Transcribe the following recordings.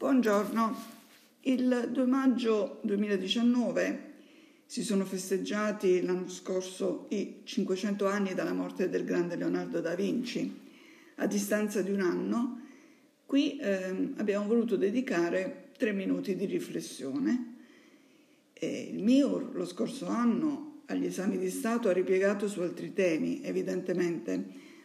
Buongiorno. Il 2 maggio 2019 si sono festeggiati l'anno scorso i 500 anni dalla morte del grande Leonardo da Vinci. A distanza di un anno, qui eh, abbiamo voluto dedicare tre minuti di riflessione. E il MIUR lo scorso anno agli esami di Stato ha ripiegato su altri temi, evidentemente,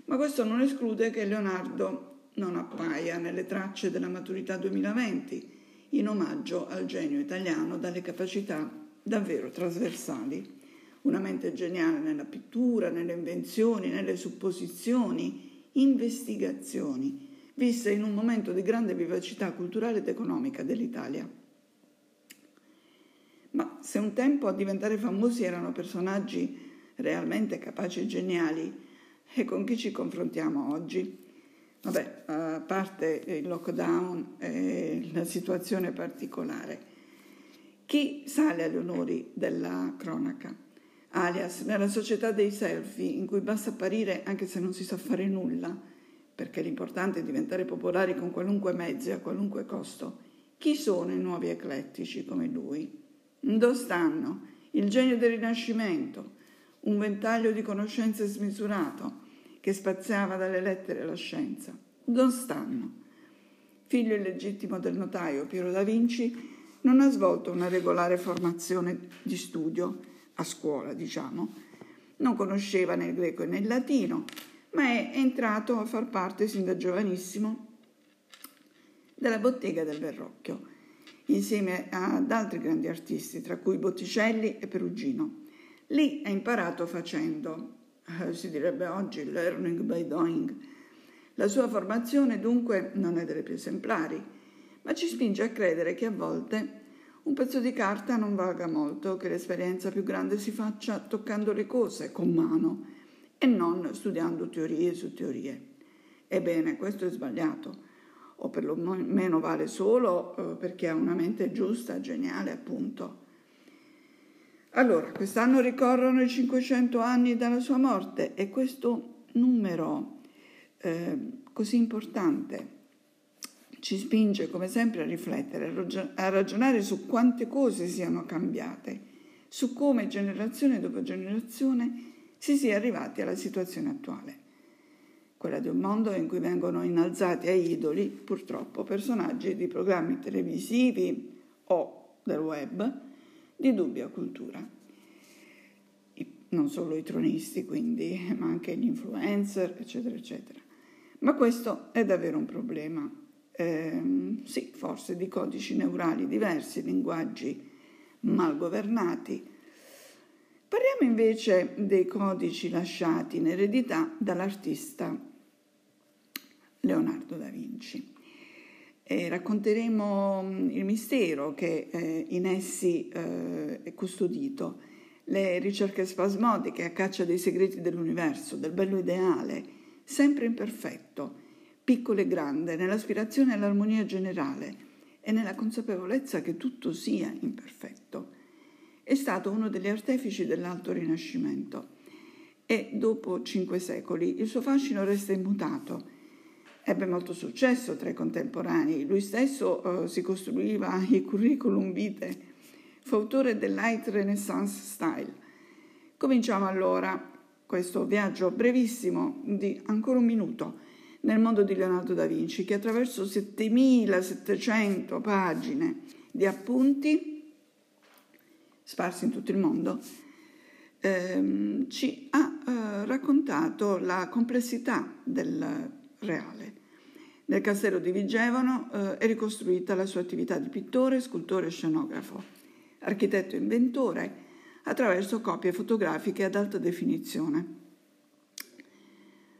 ma questo non esclude che Leonardo non appaia nelle tracce della maturità 2020, in omaggio al genio italiano dalle capacità davvero trasversali. Una mente geniale nella pittura, nelle invenzioni, nelle supposizioni, investigazioni, viste in un momento di grande vivacità culturale ed economica dell'Italia. Ma se un tempo a diventare famosi erano personaggi realmente capaci e geniali, e con chi ci confrontiamo oggi? Vabbè, a parte il lockdown e la situazione particolare, chi sale agli onori della cronaca? Alias, nella società dei selfie, in cui basta apparire anche se non si sa fare nulla, perché l'importante è diventare popolari con qualunque mezzo e a qualunque costo. Chi sono i nuovi eclettici come lui? Dove stanno? Il genio del Rinascimento, un ventaglio di conoscenze smisurato, che spaziava dalle lettere alla scienza. Dove stanno? Figlio illegittimo del notaio Piero da Vinci, non ha svolto una regolare formazione di studio, a scuola diciamo. Non conosceva né il greco né il latino, ma è entrato a far parte sin da giovanissimo della bottega del Verrocchio, insieme ad altri grandi artisti, tra cui Botticelli e Perugino. Lì ha imparato facendo, si direbbe oggi learning by doing. La sua formazione dunque non è delle più esemplari, ma ci spinge a credere che a volte un pezzo di carta non valga molto, che l'esperienza più grande si faccia toccando le cose con mano e non studiando teorie su teorie. Ebbene, questo è sbagliato, o perlomeno vale solo eh, perché ha una mente giusta, geniale appunto allora, quest'anno ricorrono i 500 anni dalla sua morte e questo numero eh, così importante ci spinge come sempre a riflettere, a ragionare su quante cose siano cambiate, su come generazione dopo generazione si sia arrivati alla situazione attuale, quella di un mondo in cui vengono innalzati a idoli, purtroppo, personaggi di programmi televisivi o del web, di dubbia cultura. non solo i tronisti, quindi, ma anche gli influencer, eccetera, eccetera. Ma questo è davvero un problema. Eh, sì, forse di codici neurali diversi, linguaggi mal governati. Parliamo invece dei codici lasciati in eredità dall'artista Leonardo da Vinci e racconteremo mm, il mistero che eh, in essi eh, è custodito, le ricerche spasmodiche a caccia dei segreti dell'universo, del bello ideale, sempre imperfetto, piccolo e grande, nell'aspirazione all'armonia generale e nella consapevolezza che tutto sia imperfetto. È stato uno degli artefici dell'Alto Rinascimento e dopo cinque secoli il suo fascino resta immutato ebbe molto successo tra i contemporanei. Lui stesso uh, si costruiva i curriculum vitae, fu autore del Light Renaissance Style. Cominciamo allora questo viaggio brevissimo di ancora un minuto nel mondo di Leonardo da Vinci che attraverso 7700 pagine di appunti sparsi in tutto il mondo ehm, ci ha eh, raccontato la complessità del reale. Nel castello di Vigevano eh, è ricostruita la sua attività di pittore, scultore e scenografo, architetto e inventore, attraverso copie fotografiche ad alta definizione.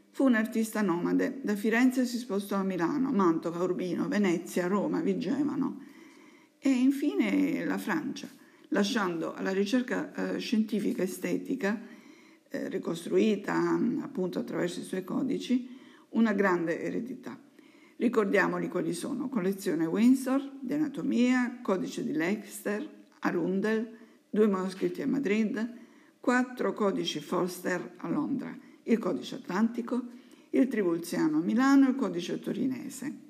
Fu un artista nomade, da Firenze si spostò a Milano, Mantova, Urbino, Venezia, Roma, Vigevano e infine la Francia, lasciando alla ricerca eh, scientifica estetica, eh, ricostruita appunto attraverso i suoi codici, una grande eredità. Ricordiamoli quali sono: collezione Windsor di anatomia, codice di Leicester, Arundel, due manoscritti a Madrid, quattro codici Forster a Londra, il codice atlantico, il tribulziano a Milano e il codice torinese.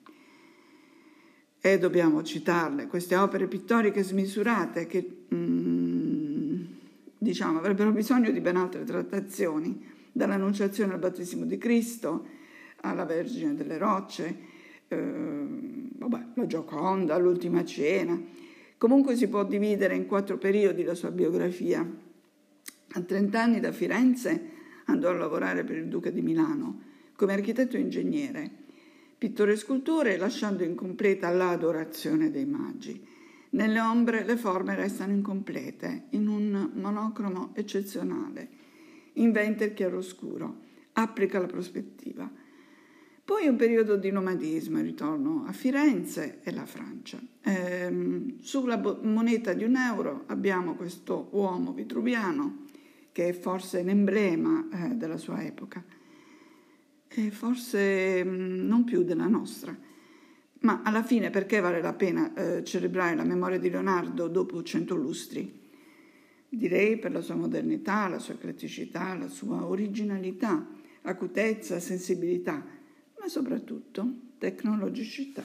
e dobbiamo citarle, queste opere pittoriche smisurate che mm, diciamo avrebbero bisogno di ben altre trattazioni, dall'annunciazione al battesimo di Cristo alla Vergine delle Rocce, eh, vabbè, la Gioconda, l'Ultima Cena. Comunque si può dividere in quattro periodi la sua biografia. A 30 anni da Firenze andò a lavorare per il Duca di Milano come architetto ingegnere pittore e scultore, lasciando incompleta l'adorazione dei magi. Nelle ombre le forme restano incomplete, in un monocromo eccezionale. Inventa il chiaroscuro, applica la prospettiva. Poi un periodo di nomadismo, ritorno a Firenze e la Francia. Ehm, sulla moneta di un euro abbiamo questo uomo vitruviano che è forse l'emblema eh, della sua epoca e forse mm, non più della nostra. Ma alla fine perché vale la pena eh, celebrare la memoria di Leonardo dopo cento lustri? Direi per la sua modernità, la sua criticità, la sua originalità, acutezza, sensibilità, ma soprattutto tecnologicità.